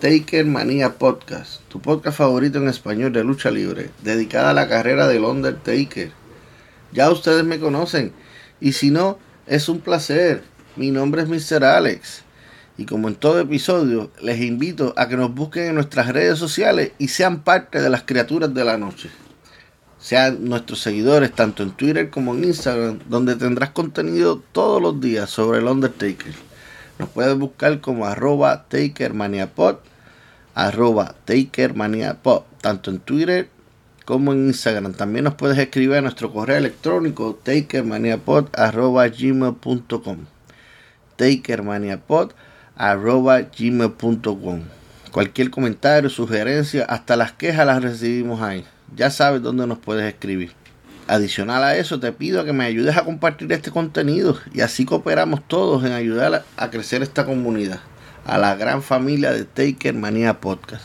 Taker Manía Podcast, tu podcast favorito en español de lucha libre, dedicada a la carrera del Undertaker. Ya ustedes me conocen, y si no, es un placer. Mi nombre es Mr. Alex. Y como en todo episodio, les invito a que nos busquen en nuestras redes sociales y sean parte de las criaturas de la noche sean nuestros seguidores tanto en Twitter como en Instagram, donde tendrás contenido todos los días sobre el Undertaker. Nos puedes buscar como arroba takermaniapod, arroba takermaniapod, tanto en Twitter como en Instagram. También nos puedes escribir a nuestro correo electrónico takermaniapod arroba gmail.com takermaniapod arroba gmail.com Cualquier comentario, sugerencia, hasta las quejas las recibimos ahí ya sabes dónde nos puedes escribir. Adicional a eso, te pido que me ayudes a compartir este contenido y así cooperamos todos en ayudar a crecer esta comunidad, a la gran familia de Taker Manía Podcast.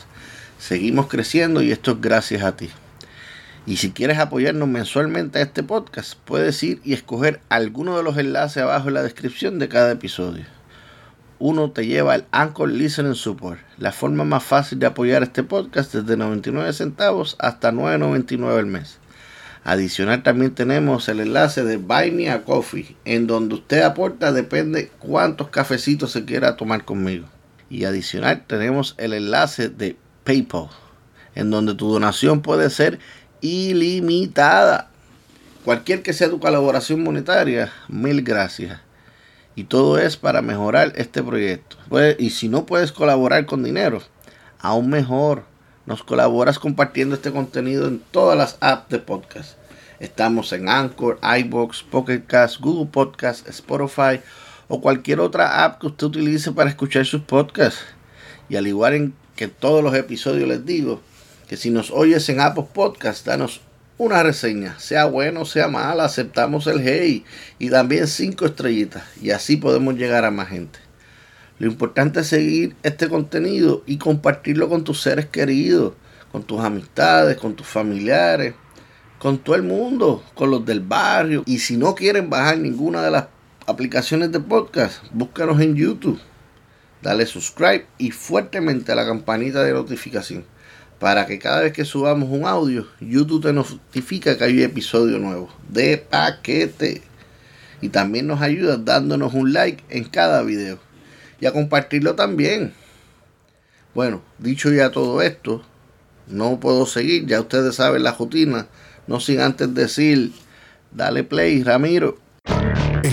Seguimos creciendo y esto es gracias a ti. Y si quieres apoyarnos mensualmente a este podcast, puedes ir y escoger alguno de los enlaces abajo en la descripción de cada episodio. Uno te lleva al Anchor Listening Support, la forma más fácil de apoyar este podcast desde 99 centavos hasta 9.99 al mes. Adicional también tenemos el enlace de Buy Me a Coffee, en donde usted aporta depende cuántos cafecitos se quiera tomar conmigo. Y adicional tenemos el enlace de PayPal, en donde tu donación puede ser ilimitada. Cualquier que sea tu colaboración monetaria, mil gracias. Y todo es para mejorar este proyecto. y si no puedes colaborar con dinero, aún mejor. Nos colaboras compartiendo este contenido en todas las apps de podcast. Estamos en Anchor, iBox, Pocket Cast, Google Podcast, Spotify o cualquier otra app que usted utilice para escuchar sus podcasts. Y al igual en que todos los episodios les digo, que si nos oyes en Apple Podcast, danos una reseña, sea bueno o sea mala, aceptamos el hey y también cinco estrellitas y así podemos llegar a más gente. Lo importante es seguir este contenido y compartirlo con tus seres queridos, con tus amistades, con tus familiares, con todo el mundo, con los del barrio. Y si no quieren bajar ninguna de las aplicaciones de podcast, búscanos en YouTube. Dale subscribe y fuertemente a la campanita de notificación para que cada vez que subamos un audio, YouTube te notifica que hay un episodio nuevo de paquete. Y también nos ayuda dándonos un like en cada video. Y a compartirlo también. Bueno, dicho ya todo esto, no puedo seguir, ya ustedes saben la rutina. No sin antes decir, dale play, Ramiro.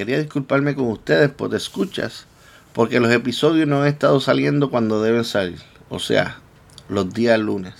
Quería disculparme con ustedes por escuchas, porque los episodios no han estado saliendo cuando deben salir, o sea, los días lunes.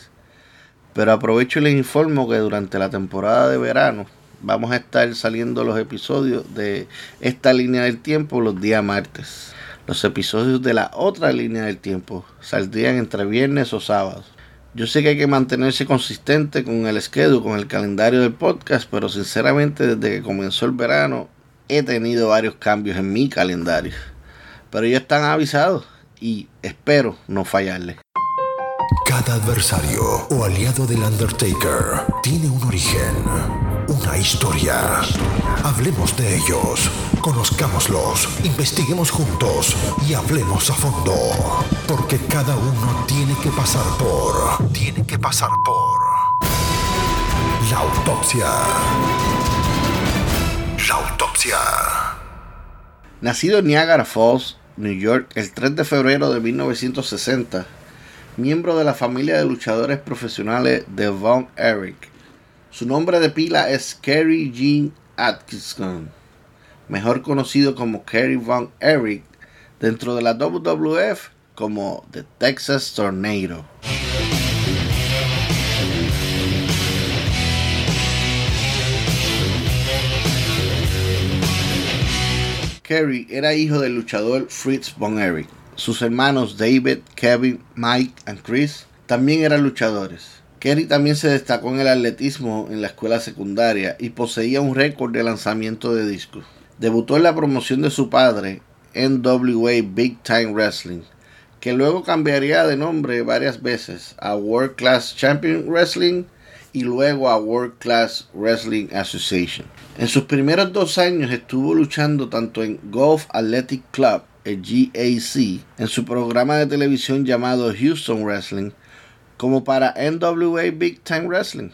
Pero aprovecho y les informo que durante la temporada de verano vamos a estar saliendo los episodios de esta línea del tiempo los días martes. Los episodios de la otra línea del tiempo saldrían entre viernes o sábados. Yo sé que hay que mantenerse consistente con el schedule, con el calendario del podcast, pero sinceramente desde que comenzó el verano he tenido varios cambios en mi calendario. Pero ellos están avisados y espero no fallarle. Cada adversario o aliado del Undertaker tiene un origen, una historia. Hablemos de ellos, conozcámoslos, investiguemos juntos y hablemos a fondo. Porque cada uno tiene que pasar por... Tiene que pasar por... La autopsia. La autopsia. Nacido en Niagara Falls, New York, el 3 de febrero de 1960, miembro de la familia de luchadores profesionales de Von Erich. Su nombre de pila es Kerry Jean Atkinson, mejor conocido como Kerry Von Erich, dentro de la WWF como The Texas Tornado. Kerry era hijo del luchador Fritz Von Erich. Sus hermanos David, Kevin, Mike y Chris también eran luchadores. Kerry también se destacó en el atletismo en la escuela secundaria y poseía un récord de lanzamiento de discos. Debutó en la promoción de su padre, NWA Big Time Wrestling, que luego cambiaría de nombre varias veces a World Class Champion Wrestling y luego a World Class Wrestling Association. En sus primeros dos años estuvo luchando tanto en Golf Athletic Club, el GAC, en su programa de televisión llamado Houston Wrestling, como para NWA Big Time Wrestling.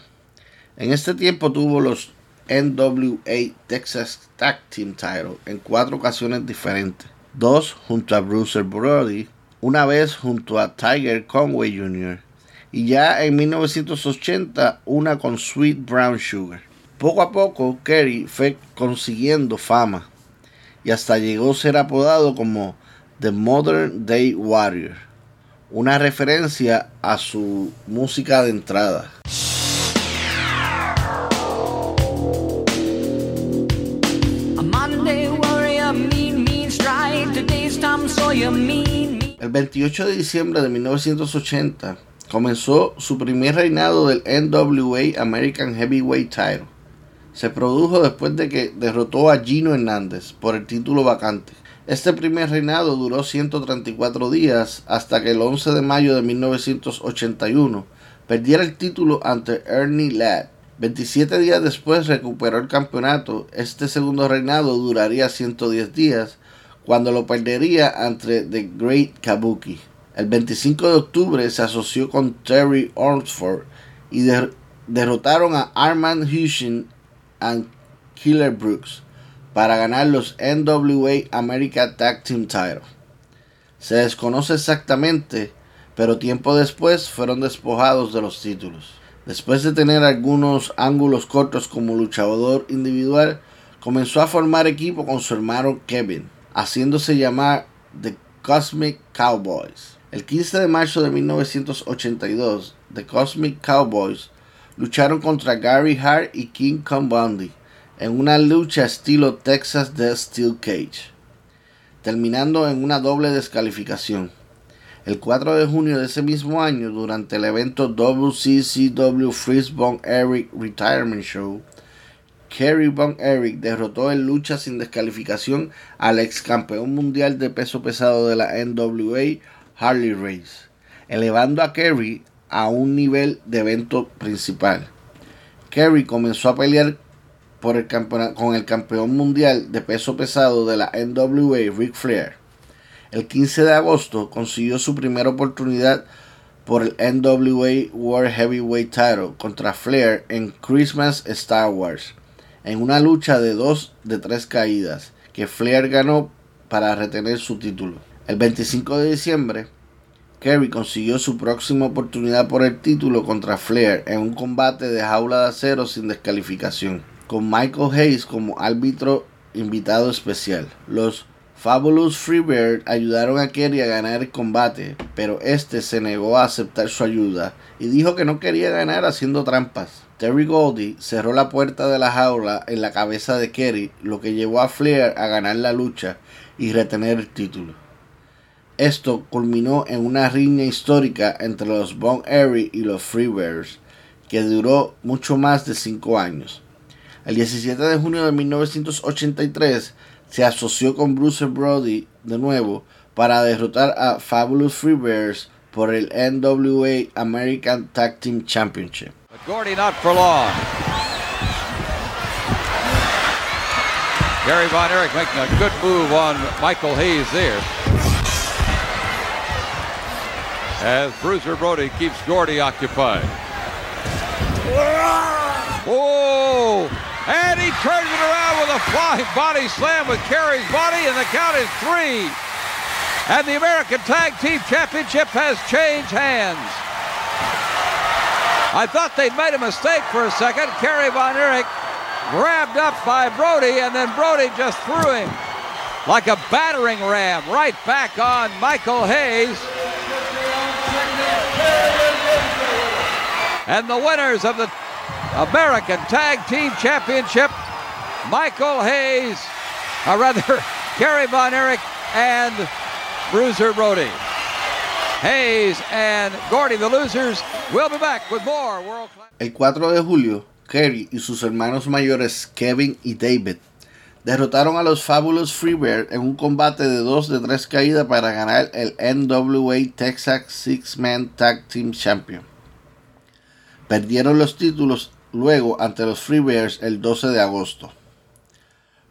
En este tiempo tuvo los NWA Texas Tag Team Title en cuatro ocasiones diferentes. Dos junto a Bruce Brody, una vez junto a Tiger Conway Jr y ya en 1980 una con Sweet Brown Sugar. Poco a poco Kerry fue consiguiendo fama y hasta llegó a ser apodado como The Modern Day Warrior, una referencia a su música de entrada. El 28 de diciembre de 1980, comenzó su primer reinado del NWA American Heavyweight Title. Se produjo después de que derrotó a Gino Hernández por el título vacante. Este primer reinado duró 134 días hasta que el 11 de mayo de 1981 perdiera el título ante Ernie Ladd. 27 días después recuperó el campeonato. Este segundo reinado duraría 110 días cuando lo perdería ante The Great Kabuki. El 25 de octubre se asoció con Terry Ormsford y derrotaron a Armand Hushin y Killer Brooks para ganar los NWA America Tag Team Title. Se desconoce exactamente, pero tiempo después fueron despojados de los títulos. Después de tener algunos ángulos cortos como luchador individual, comenzó a formar equipo con su hermano Kevin, haciéndose llamar The Cosmic Cowboys. El 15 de marzo de 1982, The Cosmic Cowboys lucharon contra Gary Hart y King Kong Bundy en una lucha estilo Texas Death Steel Cage, terminando en una doble descalificación. El 4 de junio de ese mismo año, durante el evento WCCW Von Eric Retirement Show, Kerry Von Eric derrotó en lucha sin descalificación al ex campeón mundial de peso pesado de la NWA, Harley Race, elevando a Kerry a un nivel de evento principal. Kerry comenzó a pelear por el con el campeón mundial de peso pesado de la NWA, Ric Flair. El 15 de agosto consiguió su primera oportunidad por el NWA World Heavyweight Title contra Flair en Christmas Star Wars, en una lucha de dos de tres caídas que Flair ganó para retener su título. El 25 de diciembre, Kerry consiguió su próxima oportunidad por el título contra Flair en un combate de jaula de acero sin descalificación, con Michael Hayes como árbitro invitado especial. Los Fabulous Freebird ayudaron a Kerry a ganar el combate, pero este se negó a aceptar su ayuda y dijo que no quería ganar haciendo trampas. Terry Goldie cerró la puerta de la jaula en la cabeza de Kerry, lo que llevó a Flair a ganar la lucha y retener el título. Esto culminó en una riña histórica entre los Von Airy y los Freebirds, que duró mucho más de cinco años. El 17 de junio de 1983 se asoció con Bruce Brody de nuevo para derrotar a Fabulous Freebirds por el NWA American Tag Team Championship. Gordy not for long. Gary Von Erich making a good move on Michael Hayes there. As Bruiser Brody keeps Gordy occupied. Oh! And he turns it around with a flying body slam with Kerry's body, and the count is three. And the American Tag Team Championship has changed hands. I thought they'd made a mistake for a second. Kerry Von Erich grabbed up by Brody, and then Brody just threw him like a battering ram right back on Michael Hayes. And the winners of the American Tag Team Championship, Michael Hayes, or rather, Kerry Von Erich and Bruiser Brody. Hayes and Gordy, the losers, will be back with more World Class. El 4 de julio, Kerry y sus hermanos mayores Kevin y David derrotaron a los Fabulous Freebird en un combate de 2 de 3 caídas para ganar el NWA Texas Six Man Tag Team Champion. Perdieron los títulos luego ante los Freebirds el 12 de agosto.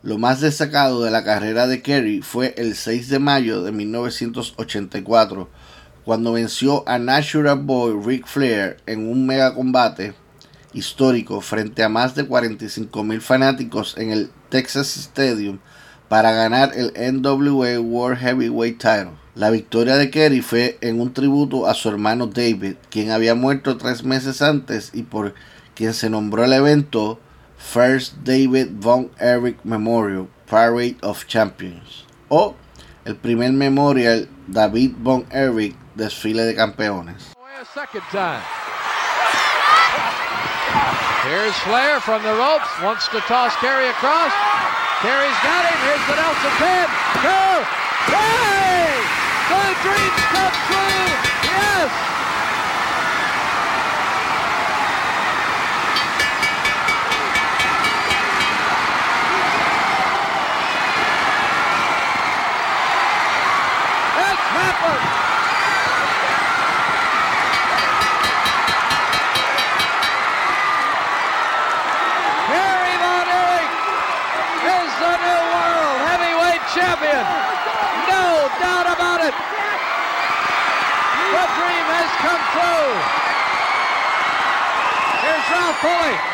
Lo más destacado de la carrera de Kerry fue el 6 de mayo de 1984, cuando venció a Natural Boy Ric Flair en un mega combate histórico frente a más de 45 mil fanáticos en el Texas Stadium para ganar el NWA World Heavyweight Title. La victoria de Kerry fue en un tributo a su hermano David, quien había muerto tres meses antes y por quien se nombró el evento First David Von Erich Memorial Parade of Champions o el primer Memorial David Von Erich Desfile de Campeones. Kerry's got him. Here's the Nelson pin. Two, three! The dreams come true. Yes!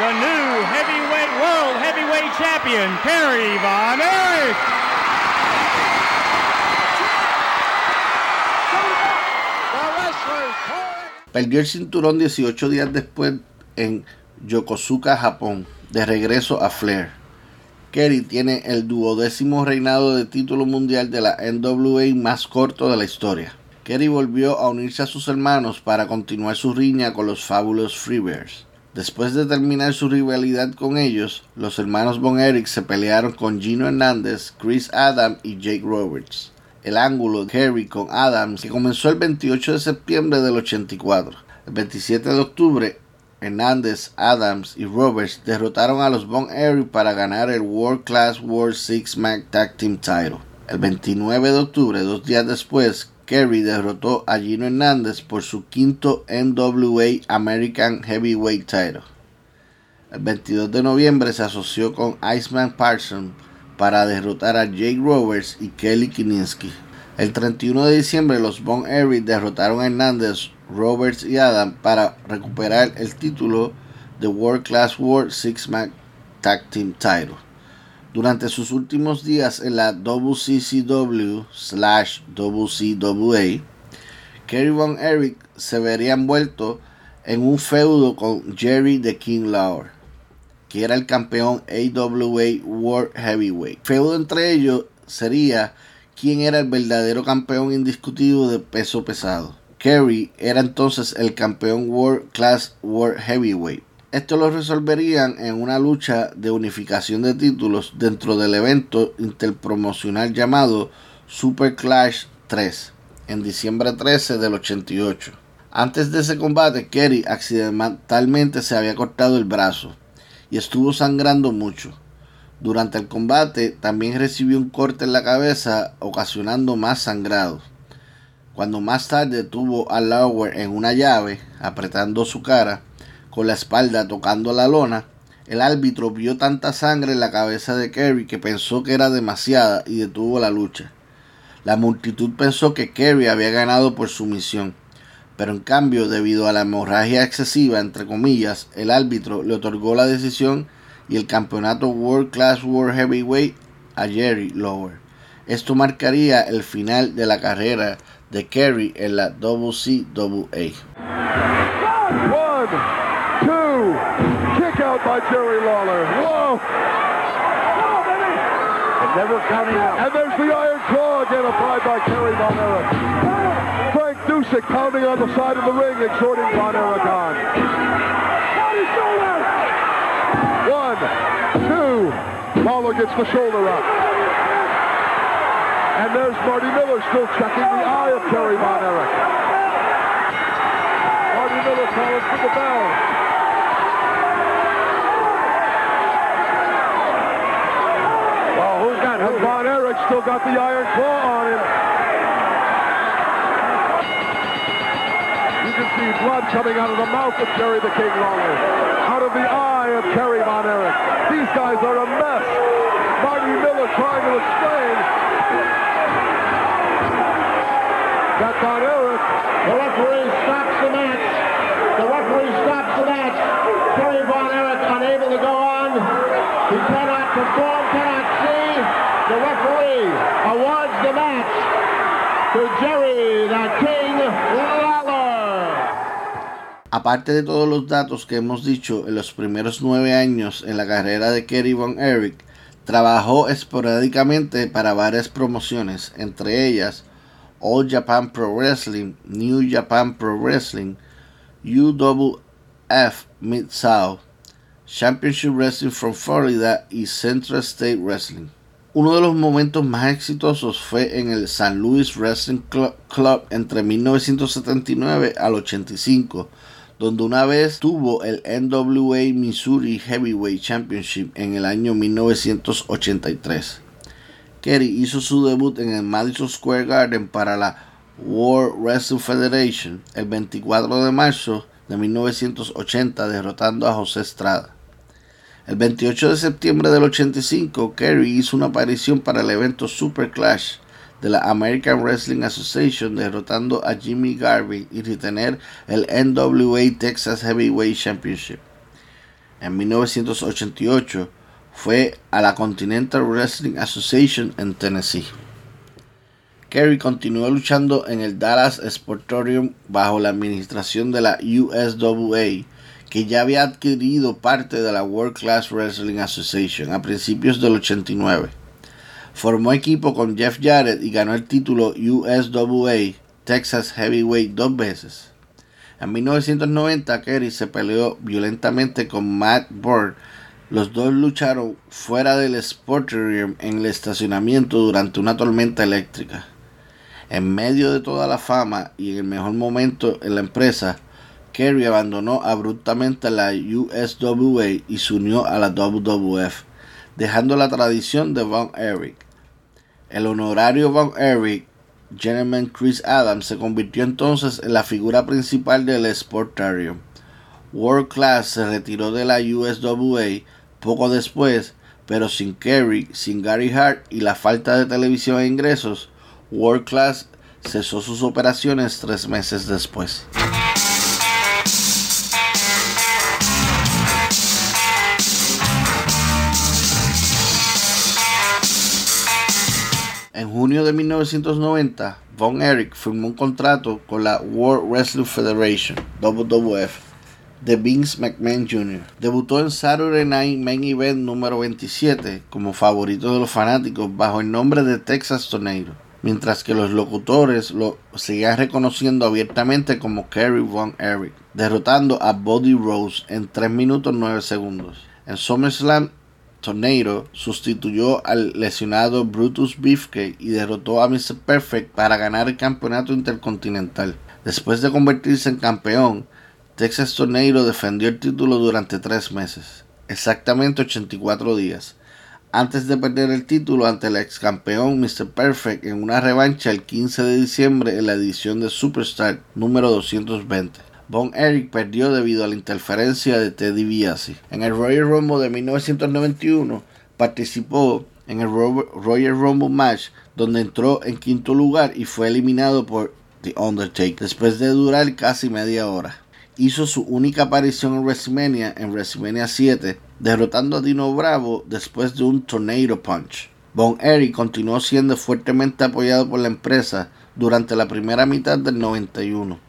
The new heavyweight world heavyweight champion, Kerry Von Erich. Perdió el cinturón 18 días después en Yokosuka, Japón, de regreso a Flair. Kerry tiene el duodécimo reinado de título mundial de la NWA más corto de la historia. Kerry volvió a unirse a sus hermanos para continuar su riña con los Fabulous Freebears. Después de terminar su rivalidad con ellos, los hermanos Von Erich se pelearon con Gino Hernández, Chris Adams y Jake Roberts. El ángulo de Kerry con Adams, comenzó el 28 de septiembre del 84. El 27 de octubre, Hernández, Adams y Roberts derrotaron a los Von Erich para ganar el World Class World Six Man Tag Team Title. El 29 de octubre, dos días después, Kerry derrotó a Gino Hernández por su quinto NWA American Heavyweight Title. El 22 de noviembre se asoció con Iceman Parson para derrotar a Jake Roberts y Kelly Kininsky. El 31 de diciembre los Von Erich derrotaron a Hernández, Roberts y Adam para recuperar el título de World Class World Six Man Tag Team Title. Durante sus últimos días en la WCCW slash WCWA, Kerry Von Erich se vería envuelto en un feudo con Jerry the King Lawler, que era el campeón AWA World Heavyweight. feudo entre ellos sería quién era el verdadero campeón indiscutido de peso pesado. Kerry era entonces el campeón World Class World Heavyweight esto lo resolverían en una lucha de unificación de títulos dentro del evento interpromocional llamado Super Clash 3 en diciembre 13 del 88. Antes de ese combate, Kerry accidentalmente se había cortado el brazo y estuvo sangrando mucho. Durante el combate también recibió un corte en la cabeza ocasionando más sangrado. Cuando más tarde tuvo a Lauer en una llave, apretando su cara, con la espalda tocando la lona, el árbitro vio tanta sangre en la cabeza de Kerry que pensó que era demasiada y detuvo la lucha. La multitud pensó que Kerry había ganado por sumisión, pero en cambio, debido a la hemorragia excesiva, entre comillas, el árbitro le otorgó la decisión y el campeonato World Class World Heavyweight a Jerry Lower. Esto marcaría el final de la carrera de Kerry en la WCWA. One, two, kick out by Jerry Lawler. Whoa! And never counting out. And there's the Iron Claw again applied by Kerry Von Erich. Frank Dusek pounding on the side of the ring, exhorting Von Erich on. One, two, Lawler gets the shoulder up. And there's Marty Miller still checking the eye of Terry Von Erich. Marty Miller calling for the bell. Well, who's got? Von Erich still got the iron claw on him. You can see blood coming out of the mouth of Terry the King Lawler. Out of the eye of Terry Von Erich. These guys are a mess. Marty Miller trying to explain Got Von Erich. The referee stops the match. The referee stops the match. Terry Von Erich unable to go on. He cannot perform, cannot see. The referee awards the match to Jerry the King. Aparte de todos los datos que hemos dicho en los primeros nueve años en la carrera de Kerry Von Erich, trabajó esporádicamente para varias promociones, entre ellas All Japan Pro Wrestling, New Japan Pro Wrestling, UWF Mid-South, Championship Wrestling from Florida y Central State Wrestling. Uno de los momentos más exitosos fue en el San Luis Wrestling Club, entre 1979 al 85, donde una vez tuvo el NWA Missouri Heavyweight Championship en el año 1983. Kerry hizo su debut en el Madison Square Garden para la World Wrestling Federation el 24 de marzo de 1980 derrotando a José Estrada. El 28 de septiembre del 85, Kerry hizo una aparición para el evento Super Clash de la American Wrestling Association derrotando a Jimmy Garvey y retener el NWA Texas Heavyweight Championship. En 1988, fue a la Continental Wrestling Association en Tennessee. Kerry continuó luchando en el Dallas Sportorium bajo la administración de la USWA, que ya había adquirido parte de la World Class Wrestling Association a principios del 89. Formó equipo con Jeff Jarrett y ganó el título USWA Texas Heavyweight dos veces. En 1990, Kerry se peleó violentamente con Matt Bird los dos lucharon fuera del Sporterium en el estacionamiento durante una tormenta eléctrica. En medio de toda la fama y en el mejor momento en la empresa, Kerry abandonó abruptamente la USWA y se unió a la WWF, dejando la tradición de Von Erich. El honorario Von Erich, Gentleman Chris Adams, se convirtió entonces en la figura principal del Sportarium. World Class se retiró de la USWA poco después, pero sin Kerry, sin Gary Hart y la falta de televisión e ingresos, World Class cesó sus operaciones tres meses después. En junio de 1990, Von Erich firmó un contrato con la World Wrestling Federation, WWF, de Vince McMahon Jr. Debutó en Saturday Night Main Event número 27 como favorito de los fanáticos bajo el nombre de Texas Tornado, mientras que los locutores lo seguían reconociendo abiertamente como Kerry Von Erich, derrotando a Buddy Rose en 3 minutos 9 segundos. En SummerSlam, Tornado sustituyó al lesionado Brutus Beefcake y derrotó a Mr. Perfect para ganar el campeonato intercontinental. Después de convertirse en campeón, Texas Tornado defendió el título durante tres meses, exactamente 84 días, antes de perder el título ante el ex campeón Mr. Perfect en una revancha el 15 de diciembre en la edición de Superstar número 220. Von Erich perdió debido a la interferencia de Teddy Biasi. En el Royal Rumble de 1991 participó en el Royal Rumble match donde entró en quinto lugar y fue eliminado por The Undertaker después de durar casi media hora. Hizo su única aparición en WrestleMania en WrestleMania 7 derrotando a Dino Bravo después de un Tornado Punch. Von Erich continuó siendo fuertemente apoyado por la empresa durante la primera mitad del 91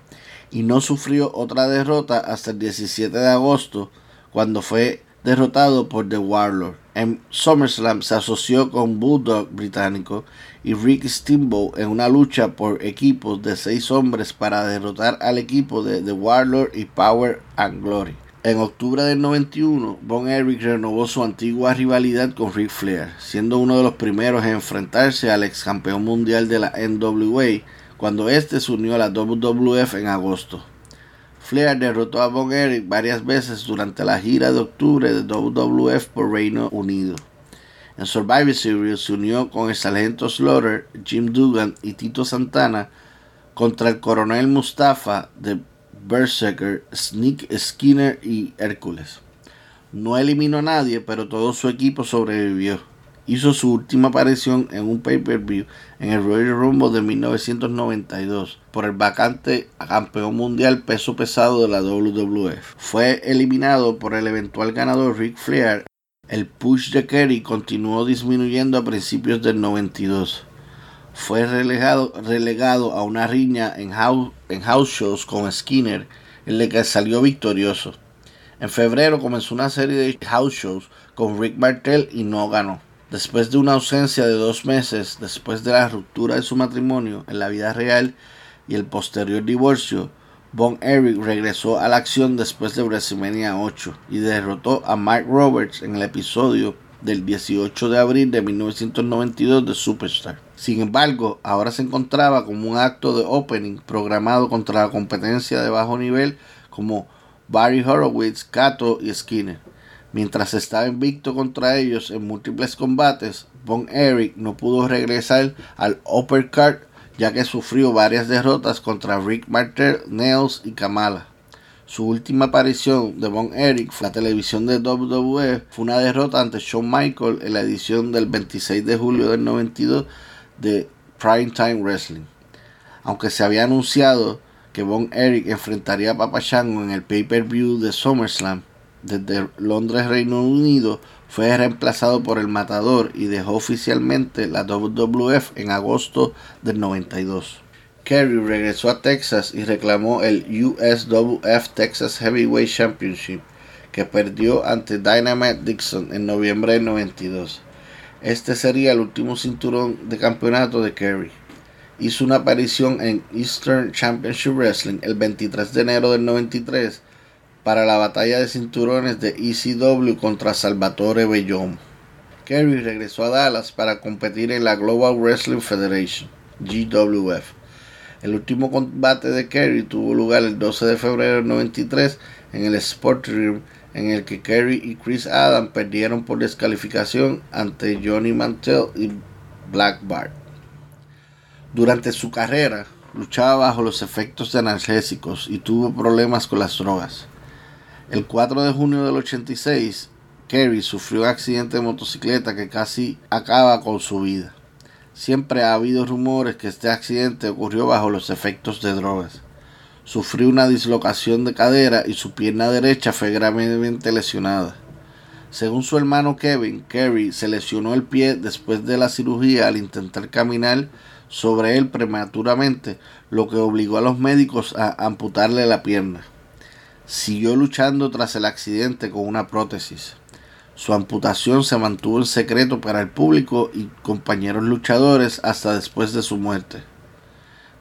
y no sufrió otra derrota hasta el 17 de agosto cuando fue derrotado por The Warlord. En SummerSlam se asoció con Bulldog británico y Rick Steamboat en una lucha por equipos de seis hombres para derrotar al equipo de The Warlord y Power and Glory. En octubre del 91, Von Erich renovó su antigua rivalidad con Ric Flair, siendo uno de los primeros en enfrentarse al ex campeón mundial de la NWA cuando este se unió a la WWF en agosto. Flair derrotó a Von Erich varias veces durante la gira de octubre de WWF por Reino Unido. En Survivor Series se unió con el sargento Slaughter, Jim Dugan y Tito Santana contra el coronel Mustafa de Berserker, Sneak Skinner y Hércules. No eliminó a nadie, pero todo su equipo sobrevivió. Hizo su última aparición en un pay-per-view en el Royal Rumble de 1992 por el vacante campeón mundial peso pesado de la WWF. Fue eliminado por el eventual ganador Ric Flair. El push de Kerry continuó disminuyendo a principios del 92 fue relegado, relegado a una riña en house, en house shows con Skinner, en la que salió victorioso. En febrero comenzó una serie de house shows con Rick Martel y no ganó. Después de una ausencia de dos meses, después de la ruptura de su matrimonio en la vida real y el posterior divorcio, Von Erich regresó a la acción después de WrestleMania 8 y derrotó a Mike Roberts en el episodio del 18 de abril de 1992 de Superstar. Sin embargo, ahora se encontraba como un acto de opening programado contra la competencia de bajo nivel como Barry Horowitz, Kato y Skinner. Mientras estaba invicto contra ellos en múltiples combates, Von Erich no pudo regresar al uppercard ya que sufrió varias derrotas contra Rick Martel, Nails y Kamala. Su última aparición de Von Erich fue la televisión de WWE. Fue una derrota ante Shawn Michael en la edición del 26 de julio del 92 de Primetime Wrestling. Aunque se había anunciado que Von Erich enfrentaría a Papa Shango en el pay-per-view de SummerSlam desde Londres, Reino Unido, fue reemplazado por el Matador y dejó oficialmente la WWF en agosto del 92. Kerry regresó a Texas y reclamó el USWF Texas Heavyweight Championship, que perdió ante Dynamite Dixon en noviembre del 92. Este sería el último cinturón de campeonato de Kerry. Hizo una aparición en Eastern Championship Wrestling el 23 de enero del 93 para la batalla de cinturones de ECW contra Salvatore Bellón. Kerry regresó a Dallas para competir en la Global Wrestling Federation, GWF. El último combate de Kerry tuvo lugar el 12 de febrero del 93 en el Sport Room, en el que Kerry y Chris Adam perdieron por descalificación ante Johnny Mantel y Black Bart. Durante su carrera, luchaba bajo los efectos de analgésicos y tuvo problemas con las drogas. El 4 de junio del 86, Kerry sufrió un accidente de motocicleta que casi acaba con su vida. Siempre ha habido rumores que este accidente ocurrió bajo los efectos de drogas. Sufrió una dislocación de cadera y su pierna derecha fue gravemente lesionada. Según su hermano Kevin, Kerry se lesionó el pie después de la cirugía al intentar caminar sobre él prematuramente, lo que obligó a los médicos a amputarle la pierna. Siguió luchando tras el accidente con una prótesis. Su amputación se mantuvo en secreto para el público y compañeros luchadores hasta después de su muerte.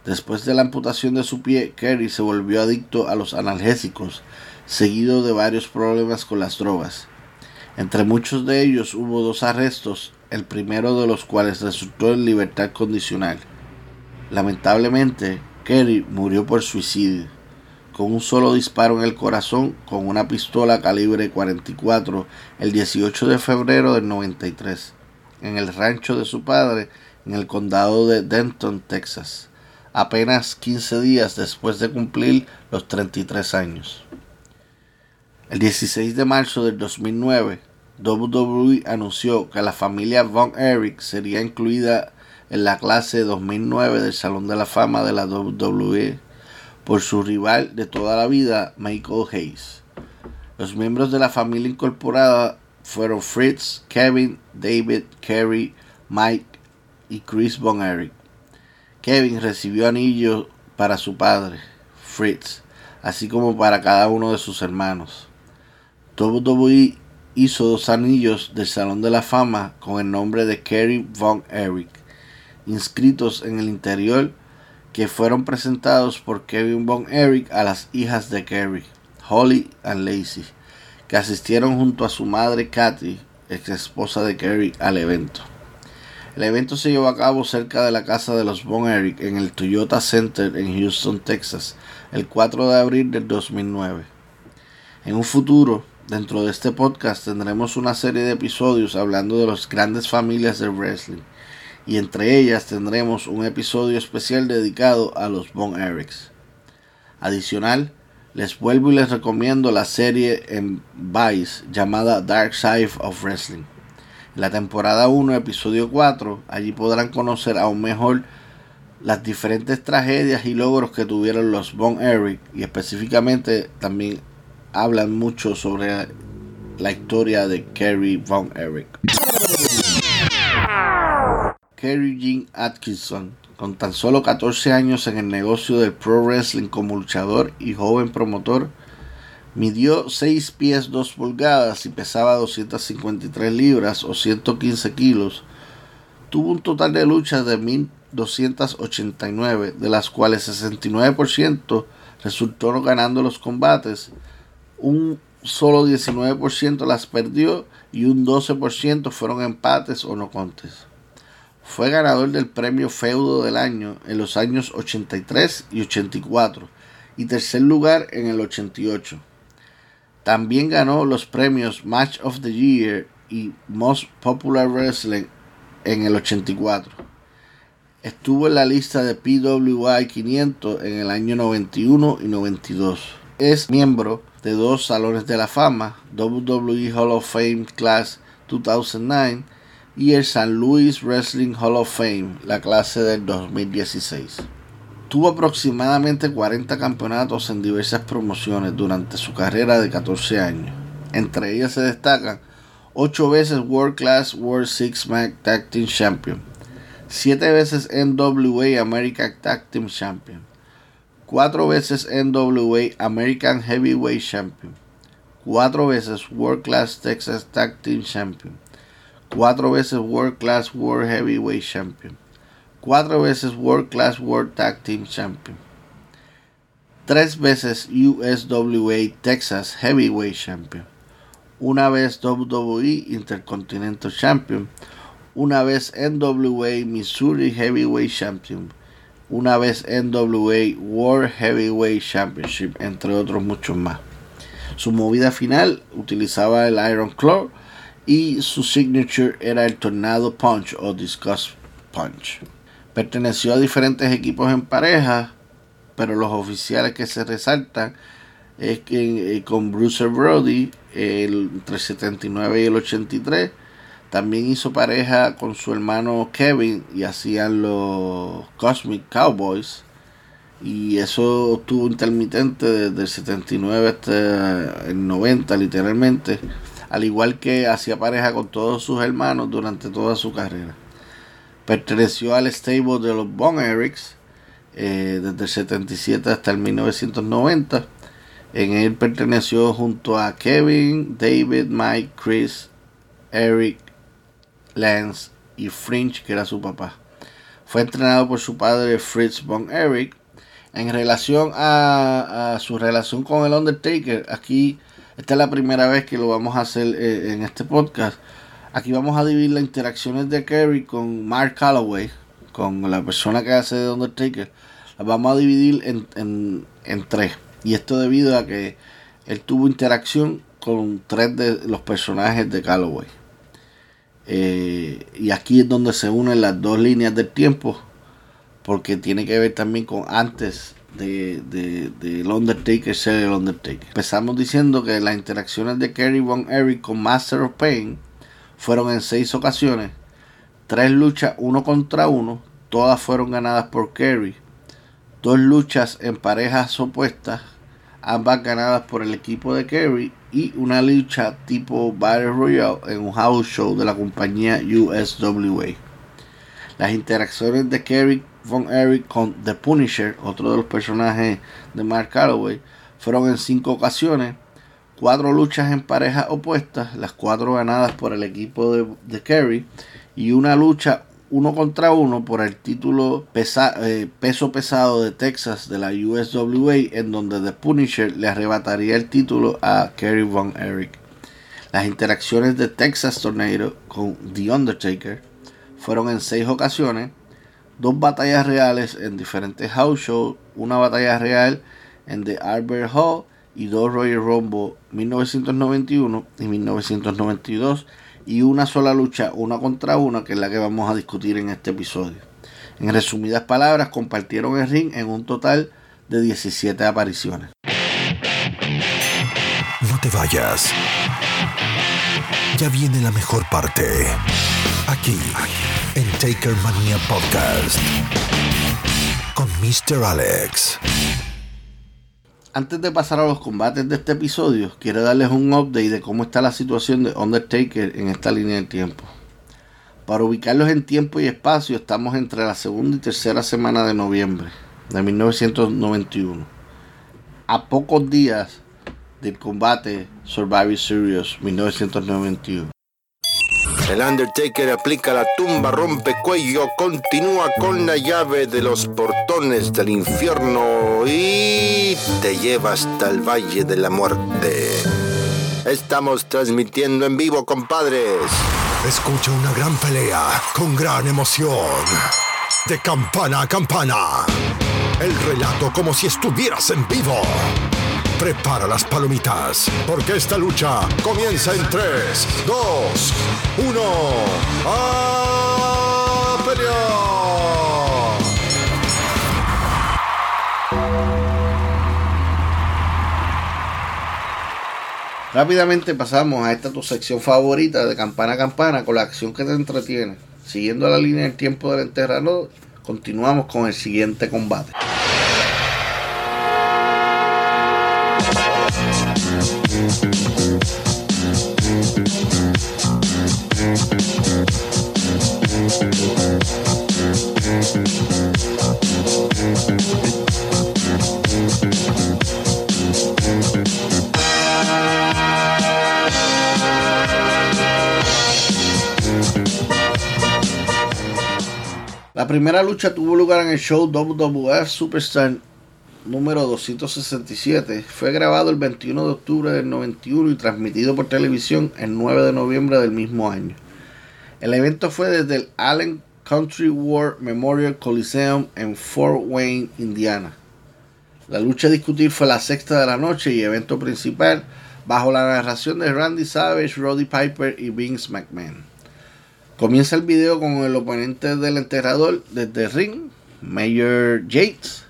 Después de la amputación de su pie, Kerry se volvió adicto a los analgésicos, seguido de varios problemas con las drogas. Entre muchos de ellos hubo dos arrestos, el primero de los cuales resultó en libertad condicional. Lamentablemente, Kerry murió por suicidio. Con un solo disparo en el corazón con una pistola calibre 44 el 18 de febrero del 93 en el rancho de su padre en el condado de Denton, Texas, apenas 15 días después de cumplir los 33 años. El 16 de marzo del 2009, WWE anunció que la familia Von Erich sería incluida en la clase 2009 del Salón de la Fama de la WWE por su rival de toda la vida, Michael Hayes. Los miembros de la familia incorporada fueron Fritz, Kevin, David, Kerry, Mike y Chris Von Erich. Kevin recibió anillos para su padre, Fritz, así como para cada uno de sus hermanos. WWE hizo dos anillos del Salón de la Fama con el nombre de Kerry Von Erich, inscritos en el interior que fueron presentados por Kevin Von Erich a las hijas de Kerry, Holly and Lacey, que asistieron junto a su madre Kathy, ex esposa de Kerry, al evento. El evento se llevó a cabo cerca de la casa de los Von Erich en el Toyota Center en Houston, Texas, el 4 de abril del 2009. En un futuro, dentro de este podcast tendremos una serie de episodios hablando de las grandes familias del wrestling y entre ellas tendremos un episodio especial dedicado a los Von Erichs. Adicional, les vuelvo y les recomiendo la serie en Vice llamada Dark Side of Wrestling. En la temporada 1, episodio 4, allí podrán conocer aún mejor las diferentes tragedias y logros que tuvieron los Von Erich y específicamente también hablan mucho sobre la historia de Kerry Von Erich. Kerry Jean Atkinson, con tan solo 14 años en el negocio del pro wrestling como luchador y joven promotor, midió 6 pies 2 pulgadas y pesaba 253 libras o 115 kilos. Tuvo un total de luchas de 1289, de las cuales 69% resultó ganando los combates, un solo 19% las perdió y un 12% fueron empates o no contes. Fue ganador del premio Feudo del Año en los años 83 y 84 y tercer lugar en el 88. También ganó los premios Match of the Year y Most Popular Wrestling en el 84. Estuvo en la lista de PWI 500 en el año 91 y 92. Es miembro de dos salones de la fama, WWE Hall of Fame Class 2009 y el San Luis Wrestling Hall of Fame, la clase del 2016. Tuvo aproximadamente 40 campeonatos en diversas promociones durante su carrera de 14 años. Entre ellas se destacan 8 veces World Class World Six Man Tag Team Champion, 7 veces NWA American Tag Team Champion, 4 veces NWA American Heavyweight Champion, 4 veces World Class Texas Tag Team Champion, cuatro veces World Class World Heavyweight Champion, cuatro veces World Class World Tag Team Champion, tres veces USWA Texas Heavyweight Champion, una vez WWE Intercontinental Champion, una vez NWA Missouri Heavyweight Champion, una vez NWA World Heavyweight Championship, entre otros muchos más. Su movida final utilizaba el Iron Claw y su signature era el Tornado Punch o Discuss Punch. Perteneció a diferentes equipos en pareja, pero los oficiales que se resaltan es que eh, con Bruce Brody entre el 79 y el 83 también hizo pareja con su hermano Kevin y hacían los Cosmic Cowboys y eso estuvo intermitente desde el 79 hasta el 90 literalmente al igual que hacía pareja con todos sus hermanos durante toda su carrera. Perteneció al stable de los Von Erichs eh, desde el 77 hasta el 1990. En él perteneció junto a Kevin, David, Mike, Chris, Eric, Lance y Fringe, que era su papá. Fue entrenado por su padre Fritz Von Erich. En relación a su relación con el Undertaker, aquí esta es la primera vez que lo vamos a hacer eh, en este podcast. Aquí vamos a dividir las interacciones de Kerry con Mark Calloway, con la persona que hace de Undertaker. Las vamos a dividir en, en, tres. Y esto debido a que él tuvo interacción con tres de los personajes de Calloway. Eh, y aquí es donde se unen las dos líneas del tiempo, porque tiene que ver también con antes de, de, de el Undertaker ser el Undertaker. Empezamos diciendo que las interacciones de Kerry Von Erich con Master of Pain fueron en seis ocasiones, tres luchas uno contra uno, todas fueron ganadas por Kerry, dos luchas en parejas opuestas, ambas ganadas por el equipo de Kerry y una lucha tipo Battle Royale en un house show de la compañía USWA. Las interacciones de Kerry Von Erich con The Punisher, otro de los personajes de Mark Calloway, fueron en cinco ocasiones, cuatro luchas en parejas opuestas, las cuatro ganadas por el equipo de, de Kerry, y una lucha uno contra uno por el título eh, peso pesado de Texas de la USWA, en donde The Punisher le arrebataría el título a Kerry Von Erich. Las interacciones de Texas Tornado con The Undertaker fueron en seis ocasiones, dos batallas reales en diferentes house shows, una batalla real en The Albert Hall y dos Royal Rumble 1991 y 1992 y una sola lucha una contra una que es la que vamos a discutir en este episodio. En resumidas palabras, compartieron el ring en un total de 17 apariciones. No te vayas. Ya viene la mejor parte. Aquí, en Taker Mania Podcast. Con Mr. Alex. Antes de pasar a los combates de este episodio, quiero darles un update de cómo está la situación de Undertaker en esta línea de tiempo. Para ubicarlos en tiempo y espacio, estamos entre la segunda y tercera semana de noviembre de 1991. A pocos días del combate Survivor Series 1991. El Undertaker aplica la tumba, rompe cuello, continúa con la llave de los portones del infierno y te lleva hasta el Valle de la Muerte. Estamos transmitiendo en vivo, compadres. Escucha una gran pelea con gran emoción. De campana a campana. El relato como si estuvieras en vivo. Prepara las palomitas, porque esta lucha comienza en 3, 2, 1. ¡A! Rápidamente pasamos a esta tu sección favorita de campana a campana con la acción que te entretiene. Siguiendo la línea del tiempo del enterrador, continuamos con el siguiente combate. La primera lucha tuvo lugar en el show WWF Superstar número 267. Fue grabado el 21 de octubre del 91 y transmitido por televisión el 9 de noviembre del mismo año. El evento fue desde el Allen Country War Memorial Coliseum en Fort Wayne, Indiana. La lucha a discutir fue la sexta de la noche y evento principal bajo la narración de Randy Savage, Roddy Piper y Vince McMahon. Comienza el video con el oponente del enterrador desde ring, Mayor Yates.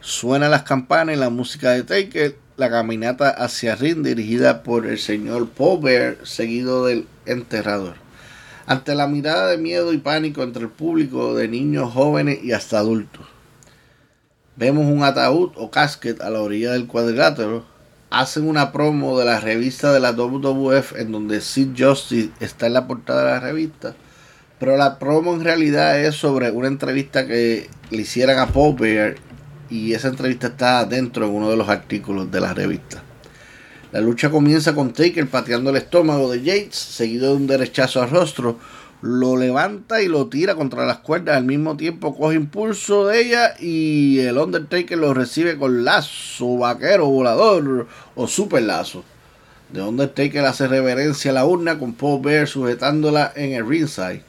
Suena las campanas y la música de Taker. La caminata hacia ring dirigida por el señor Paul Bear, seguido del enterrador. Ante la mirada de miedo y pánico entre el público de niños, jóvenes y hasta adultos. Vemos un ataúd o casket a la orilla del cuadrilátero hacen una promo de la revista de la WWF en donde Sid Justice está en la portada de la revista. Pero la promo en realidad es sobre una entrevista que le hicieran a Paul y esa entrevista está dentro de uno de los artículos de la revista. La lucha comienza con Taker pateando el estómago de Yates, seguido de un derechazo al rostro, lo levanta y lo tira contra las cuerdas al mismo tiempo coge impulso de ella y el Undertaker lo recibe con lazo, vaquero, volador o super lazo. The Undertaker hace reverencia a la urna con Paul Bear sujetándola en el ringside.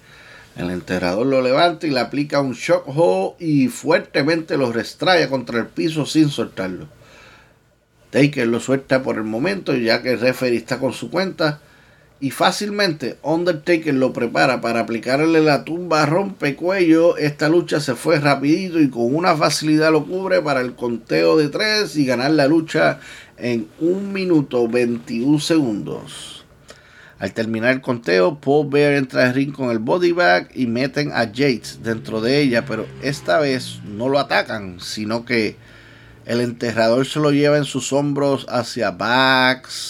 El enterrador lo levanta y le aplica un shock hold y fuertemente lo restrae contra el piso sin soltarlo. Taker lo suelta por el momento ya que el referee está con su cuenta y fácilmente Undertaker lo prepara para aplicarle la tumba rompecuello. Esta lucha se fue rapidito y con una facilidad lo cubre para el conteo de 3 y ganar la lucha en 1 minuto 21 segundos. Al terminar el conteo, Paul Bear entra al ring con el body bag y meten a Yates dentro de ella, pero esta vez no lo atacan, sino que el enterrador se lo lleva en sus hombros hacia backstage.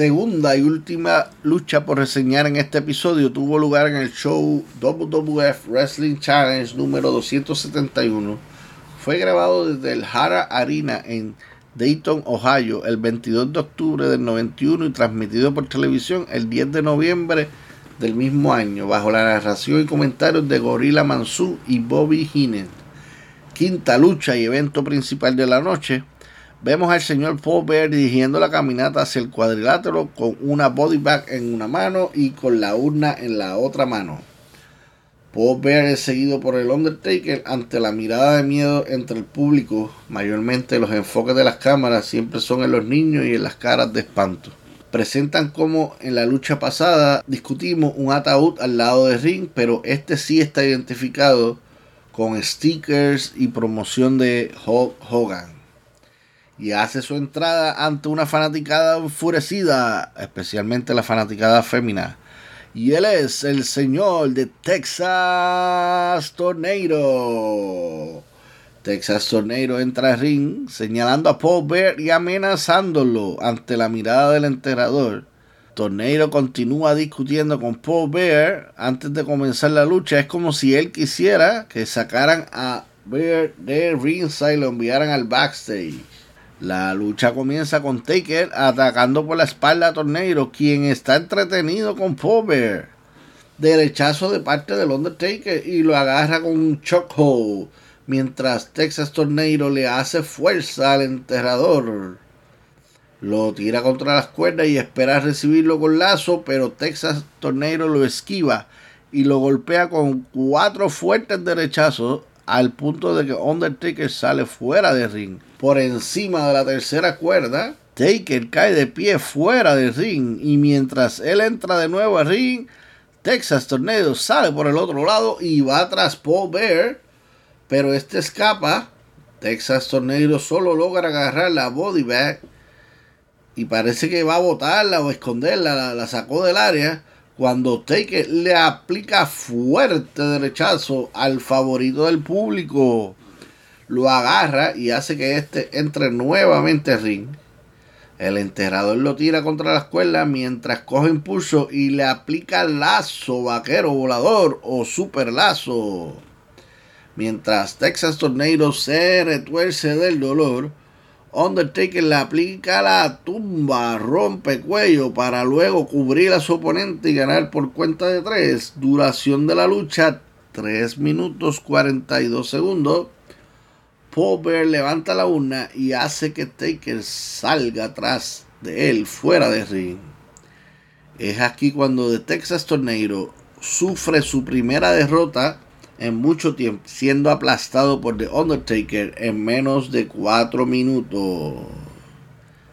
Segunda y última lucha por reseñar en este episodio tuvo lugar en el show WWF Wrestling Challenge número 271. Fue grabado desde el Hara Arena en Dayton, Ohio, el 22 de octubre del 91 y transmitido por televisión el 10 de noviembre del mismo año, bajo la narración y comentarios de Gorilla Mansu y Bobby Heenan. Quinta lucha y evento principal de la noche Vemos al señor Paul Bear dirigiendo la caminata hacia el cuadrilátero con una body bag en una mano y con la urna en la otra mano. Paul Bear es seguido por el Undertaker ante la mirada de miedo entre el público. Mayormente los enfoques de las cámaras siempre son en los niños y en las caras de espanto. Presentan como en la lucha pasada discutimos un ataúd al lado del ring, pero este sí está identificado con stickers y promoción de Hogan y hace su entrada ante una fanaticada enfurecida, especialmente la fanaticada fémina. Y él es el señor de Texas Tornado. Texas Tornado entra al ring señalando a Paul Bear y amenazándolo ante la mirada del enterrador. Tornado continúa discutiendo con Paul Bear antes de comenzar la lucha. Es como si él quisiera que sacaran a Bear de ringside y lo enviaran al backstage. La lucha comienza con Taker atacando por la espalda a Tornado, quien está entretenido con Power. Derechazo de parte del Undertaker y lo agarra con un chokehold, mientras Texas Tornado le hace fuerza al enterrador. Lo tira contra las cuerdas y espera recibirlo con lazo, pero Texas Tornado lo esquiva y lo golpea con cuatro fuertes derechazos al punto de que Undertaker sale fuera de ring. Por encima de la tercera cuerda, Taker cae de pie fuera del ring y mientras él entra de nuevo al ring, Texas Tornado sale por el otro lado y va tras Paul Bear, pero este escapa. Texas Tornado solo logra agarrar la body bag y parece que va a botarla o esconderla, la sacó del área cuando Taker le aplica fuerte derechazo al favorito del público. Lo agarra y hace que este entre nuevamente al ring. El enterrador lo tira contra la escuela mientras coge impulso y le aplica lazo, vaquero volador o super lazo. Mientras Texas Tornado se retuerce del dolor, Undertaker le aplica la tumba, rompe cuello para luego cubrir a su oponente y ganar por cuenta de 3. Duración de la lucha 3 minutos 42 segundos. Bear levanta la urna y hace que Taker salga atrás de él fuera de ring. Es aquí cuando The Texas Tornado sufre su primera derrota en mucho tiempo, siendo aplastado por The Undertaker en menos de 4 minutos.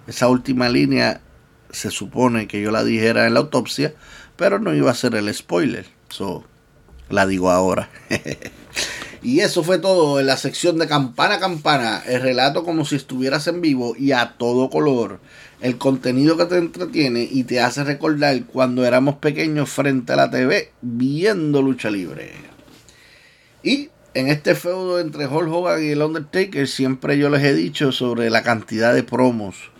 Esa última línea se supone que yo la dijera en la autopsia, pero no iba a ser el spoiler. So, la digo ahora. y eso fue todo en la sección de campana campana. El relato como si estuvieras en vivo y a todo color. El contenido que te entretiene y te hace recordar cuando éramos pequeños frente a la TV viendo lucha libre. Y en este feudo entre Hulk Hogan y el Undertaker siempre yo les he dicho sobre la cantidad de promos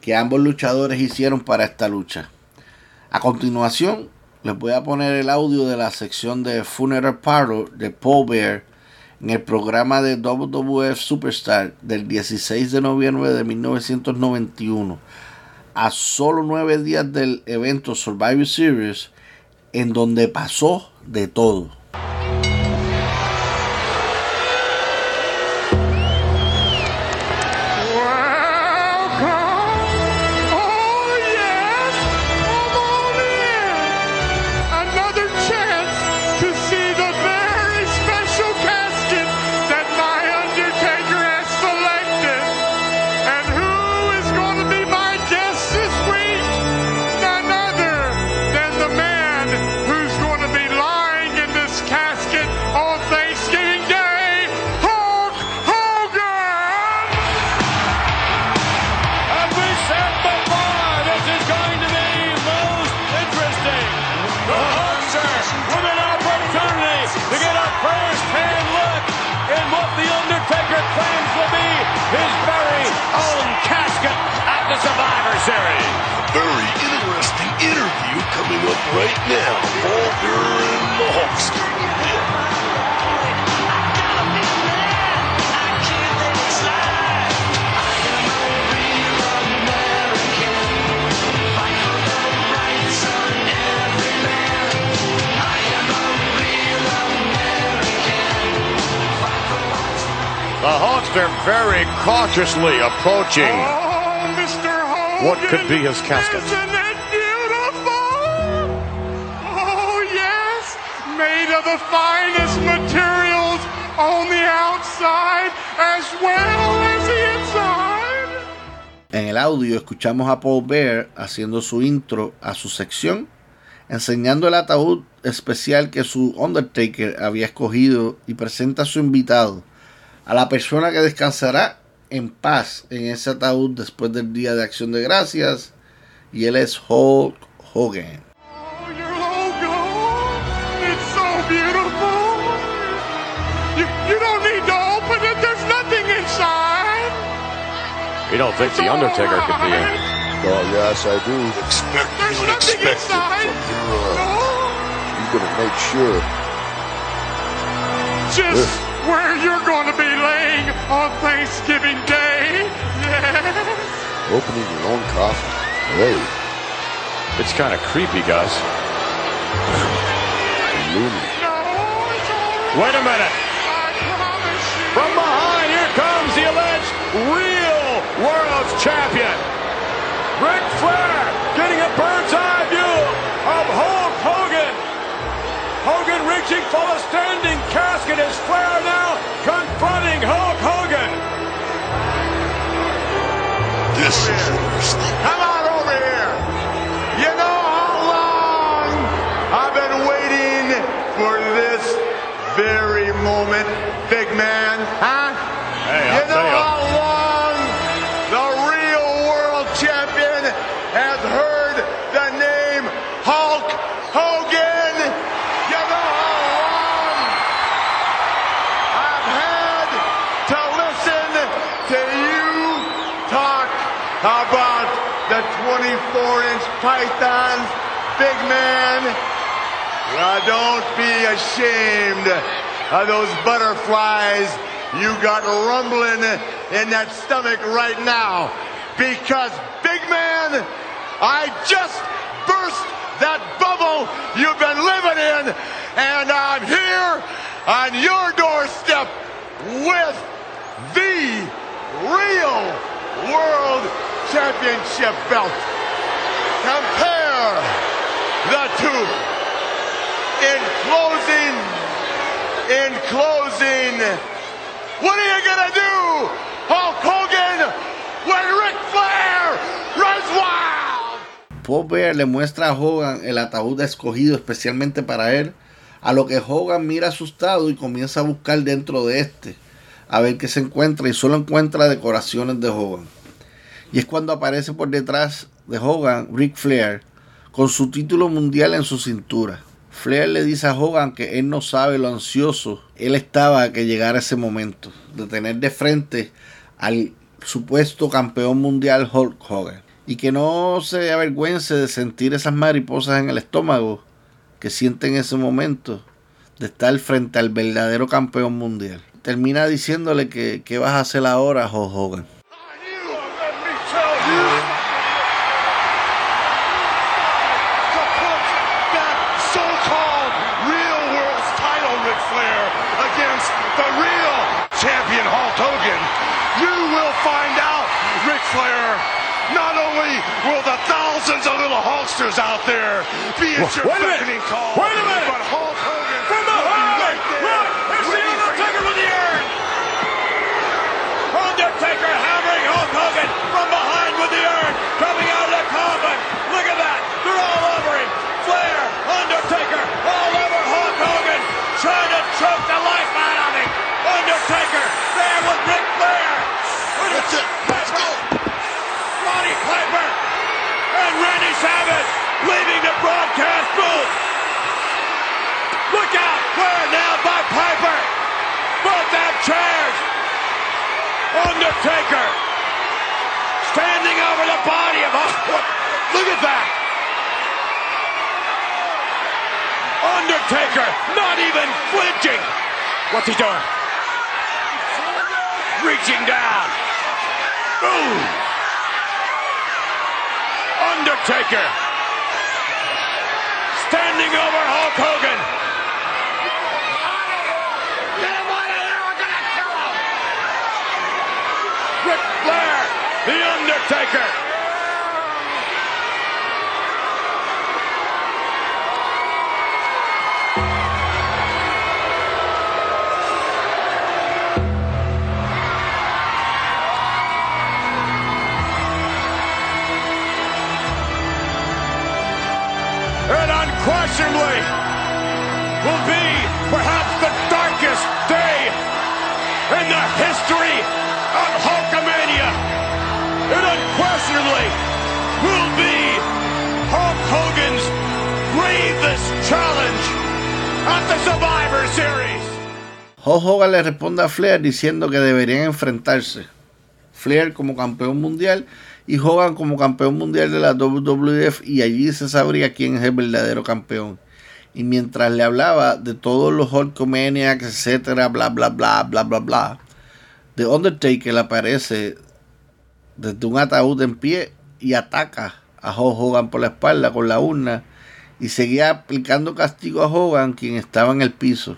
que ambos luchadores hicieron para esta lucha. A continuación les voy a poner el audio de la sección de Funeral Parlor de Paul Bear en el programa de WWF Superstar del 16 de noviembre de 1991, a solo nueve días del evento Survivor Series, en donde pasó de todo. The Hulkster very cautiously approaching oh, what could be his casket. the finest materials on the outside as well as the inside. En el audio escuchamos a Paul Bear haciendo su intro a su sección, enseñando el ataúd especial que su Undertaker había escogido y presenta a su invitado, a la persona que descansará en paz en ese ataúd después del Día de Acción de Gracias, y él es Hulk Hogan. You don't think The Undertaker could be in? Oh, yes, I do. Expect the unexpected from here on. He's going to make sure. Just where you're going to be laying on Thanksgiving Day. Yes. Opening your own coffin. Hey. It's kind of creepy, Gus. Loony. Wait a minute. From behind, here comes the alleged real World's Champion. Ric Flair getting a bird's eye Hogan reaching for the standing casket as Flair now confronting Hulk Hogan. This is interesting. Come on over here. You know how long I've been waiting for this very moment, big man, 24-inch pythons, big man. Now don't be ashamed of those butterflies you got rumbling in that stomach right now. Because, big man, I just burst that bubble you've been living in, and I'm here on your doorstep with the real World Championship belt. Compare the two. In closing, in closing, what are you gonna do, Hulk Hogan, when Ric Flair runs wild? Paul le muestra a Hogan el ataúd escogido especialmente para él, a lo que Hogan mira asustado y comienza a buscar dentro de este, a ver qué se encuentra y solo encuentra decoraciones de Hogan. Y es cuando aparece por detrás de Hogan Ric Flair con su título mundial en su cintura. Flair le dice a Hogan que él no sabe lo ansioso él estaba que llegara ese momento de tener de frente al supuesto campeón mundial Hulk Hogan y que no se avergüence de sentir esas mariposas en el estómago que siente en ese momento de estar frente al verdadero campeón mundial. termina diciéndole que qué vas a hacer ahora, Hulk Hogan. Wait a minute! but Hulk Hogan From will be behind! right there. Look! It's the waiting for Undertaker with the urn! Undertaker hammering Hulk Hogan from behind with the urn, coming out of the coffin. Look at that! They're all over him. Flair, Undertaker, all over Hulk Hogan, trying to choke the life out of him. Undertaker there with Ric Flair. That's it. Let's go. Roddy Piper and Randy Savage leaving the broadcast booth. Look out! Flair now by Piper. Both have chairs. Undertaker standing over the body of Hulk. Look at that. Undertaker not even flinching. What's he doing? Reaching down. Boom. Undertaker standing over Hulk Hogan. Ric Flair, The Undertaker. Will be perhaps the darkest day in the history of Hulkamania. It unquestionably will be Hulk Hogan's gravest challenge at the Survivor Series. Hulk Hogan le responde a Flair diciendo que deberían enfrentarse. Flair como campeón mundial y Hogan como campeón mundial de la WWF y allí se sabría quién es el verdadero campeón. Y mientras le hablaba de todos los Hulkamaniacs, etcétera, bla bla bla bla bla bla, The Undertaker aparece desde un ataúd en pie y ataca a Hogan por la espalda con la urna y seguía aplicando castigo a Hogan quien estaba en el piso,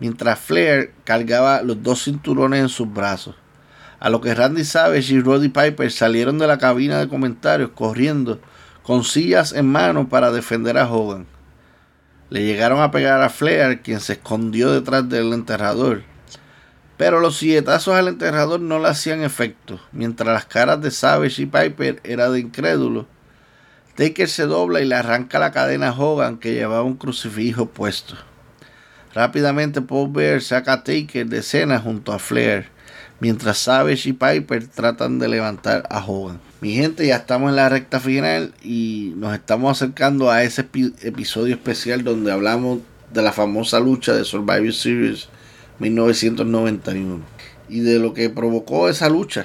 mientras Flair cargaba los dos cinturones en sus brazos. A lo que Randy Savage y Roddy Piper salieron de la cabina de comentarios corriendo con sillas en mano para defender a Hogan. Le llegaron a pegar a Flair, quien se escondió detrás del enterrador. Pero los silletazos al enterrador no le hacían efecto, mientras las caras de Savage y Piper eran de incrédulos. Taker se dobla y le arranca la cadena a Hogan que llevaba un crucifijo puesto. Rápidamente Paul Bear saca a Taker de escena junto a Flair, mientras Savage y Piper tratan de levantar a Hogan. Mi gente, ya estamos en la recta final y nos estamos acercando a ese epi- episodio especial donde hablamos de la famosa lucha de Survivor Series 1991 y de lo que provocó esa lucha.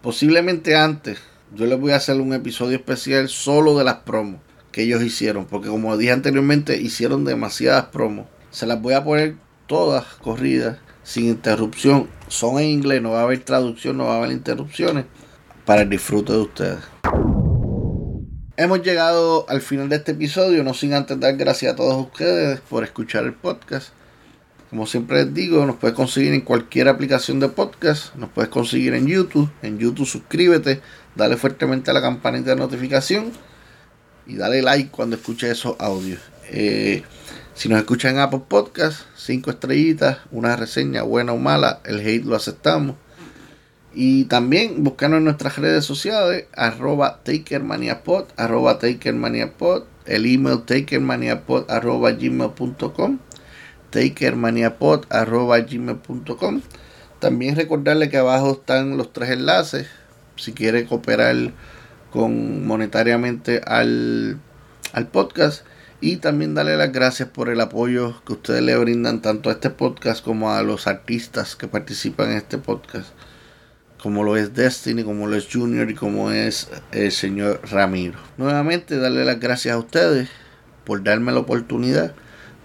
Posiblemente antes, yo les voy a hacer un episodio especial solo de las promos que ellos hicieron, porque como dije anteriormente, hicieron demasiadas promos. Se las voy a poner todas corridas, sin interrupción. Son en inglés, no va a haber traducción, no va a haber interrupciones, para el disfrute de ustedes. Hemos llegado al final de este episodio, no sin antes dar gracias a todos ustedes por escuchar el podcast. Como siempre les digo, nos puedes conseguir en cualquier aplicación de podcast, nos puedes conseguir en YouTube. En YouTube suscríbete, dale fuertemente a la campanita de notificación y dale like cuando escuches esos audios. Eh, si nos escuchan en Apple Podcast, 5 estrellitas, una reseña buena o mala, el hate lo aceptamos. Y también buscarnos en nuestras redes sociales, arroba takermaniapod, arroba takermaniapod, el email takermaniapod, arroba gmail.com, takermaniapod, arroba gmail.com. También recordarle que abajo están los tres enlaces, si quiere cooperar con monetariamente al, al podcast. Y también darle las gracias por el apoyo que ustedes le brindan tanto a este podcast como a los artistas que participan en este podcast como lo es Destiny, como lo es Junior y como es el señor Ramiro. Nuevamente darle las gracias a ustedes por darme la oportunidad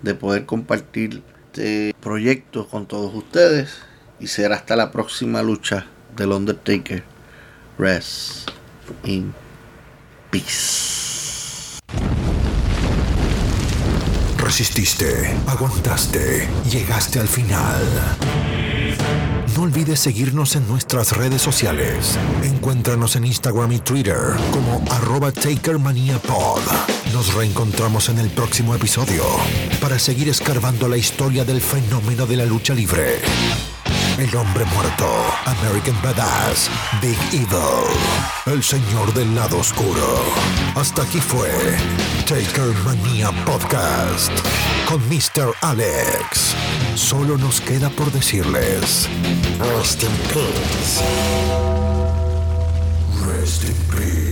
de poder compartir este proyecto con todos ustedes y será hasta la próxima lucha del Undertaker. Rest in peace. Resististe, aguantaste, llegaste al final. No olvides seguirnos en nuestras redes sociales. Encuéntranos en Instagram y Twitter como arroba TakerManiaPod. Nos reencontramos en el próximo episodio para seguir escarbando la historia del fenómeno de la lucha libre. El hombre muerto, American Badass, Big Evil, el señor del lado oscuro. Hasta aquí fue Taker Mania Podcast con Mr. Alex. Solo nos queda por decirles: Rest in peace. Rest in peace.